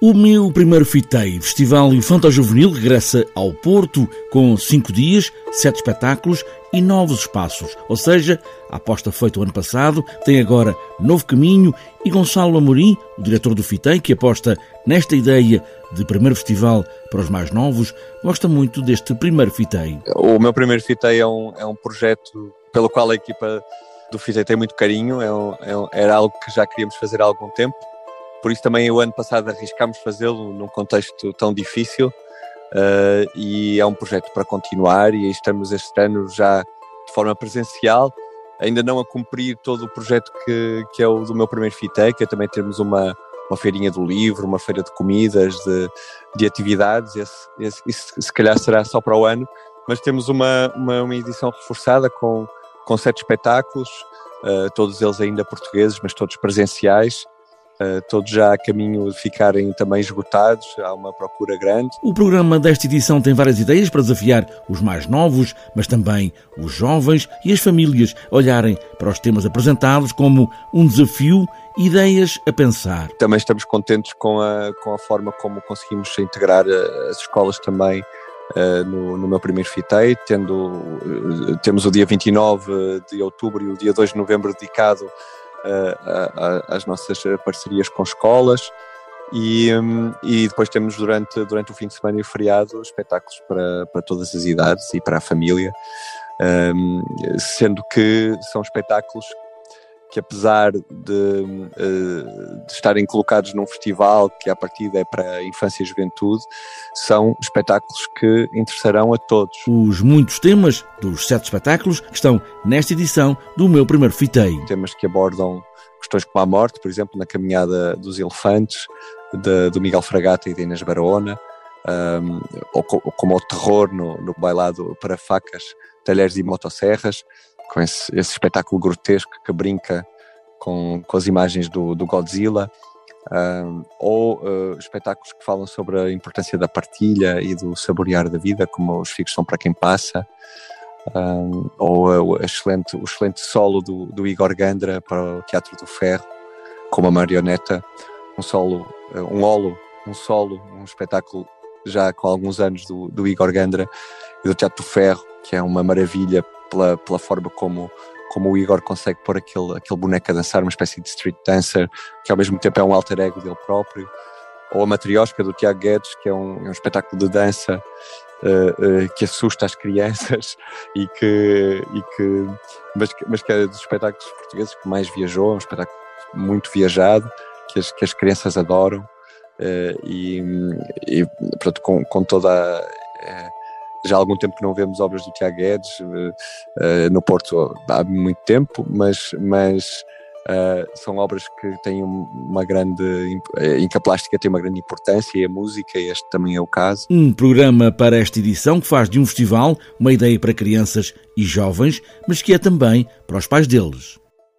O meu primeiro Fitei, Festival Infanto Juvenil, regressa ao Porto com cinco dias, sete espetáculos e novos espaços. Ou seja, a aposta feita o ano passado tem agora novo caminho e Gonçalo Amorim, o diretor do Fitei, que aposta nesta ideia de primeiro festival para os mais novos, gosta muito deste primeiro Fitei. O meu primeiro Fitei é um, é um projeto pelo qual a equipa do Fitei tem muito carinho, é um, é um, era algo que já queríamos fazer há algum tempo por isso também o ano passado arriscámos fazê-lo num contexto tão difícil uh, e é um projeto para continuar e estamos este ano já de forma presencial, ainda não a cumprir todo o projeto que, que é o do meu primeiro FITEC, é também termos uma, uma feirinha do livro, uma feira de comidas, de, de atividades, esse, esse, isso se calhar será só para o ano, mas temos uma, uma, uma edição reforçada com, com sete espetáculos, uh, todos eles ainda portugueses, mas todos presenciais, Uh, todos já a caminho de ficarem também esgotados, há uma procura grande. O programa desta edição tem várias ideias para desafiar os mais novos, mas também os jovens e as famílias a olharem para os temas apresentados como um desafio, ideias a pensar. Também estamos contentes com a, com a forma como conseguimos integrar eh, as escolas também Uh, no, no, meu primeiro FITEI, tendo, uh, temos o dia 29 de outubro e o dia 2 de novembro dedicado as nossas parcerias com escolas e, hum, e depois temos durante, durante o fim de semana e o feriado espetáculos para, para todas as idades e para a família, um, sendo que são espetáculos que apesar de, eh, de, estarem colocados num festival que a partida é para infância e juventude, são espetáculos que interessarão a todos. Os muitos temas dos sete espetáculos que estão nesta edição do meu primeiro fitei. Temas que abordam questões como a morte, por exemplo, na caminhada dos elefantes, de, do Miguel Fragata e de Inês Barona, um, ou, como o terror no, no bailado para facas, talheres e motosserras, com esse, esse espetáculo grotesco que brinca com, com as imagens do, do Godzilla, um, ou uh, espetáculos que falam sobre a importância da partilha e do saborear da vida, como os figos são para quem passa, um, ou uh, o, excelente, o excelente solo do, do, Igor Gandra para o Teatro do Ferro, com uma marioneta, um solo, uh, um olo, um solo, um espetáculo já com alguns anos do, do Igor Gandra e do Teatro do Ferro, que é uma maravilha pela, pela forma como, como o Igor consegue pôr aquele, aquele boneco a dançar, uma espécie de street dancer, que ao mesmo tempo é um alter ego dele próprio. Ou a Matriosca do Tiago Guedes, que é um, é um espetáculo de dança uh, uh, que assusta as crianças e que, e que mas, mas que é dos espetáculos portugueses que mais viajou, é um espetáculo muito viajado, que as, que as crianças adoram. Uh, e, e pronto, com, com toda a, já há algum tempo que não vemos obras do Tiago Guedes uh, no Porto há muito tempo, mas, mas uh, são obras que têm uma grande. Em que a plástica tem uma grande importância e a música, este também é o caso. Um programa para esta edição que faz de um festival uma ideia para crianças e jovens, mas que é também para os pais deles.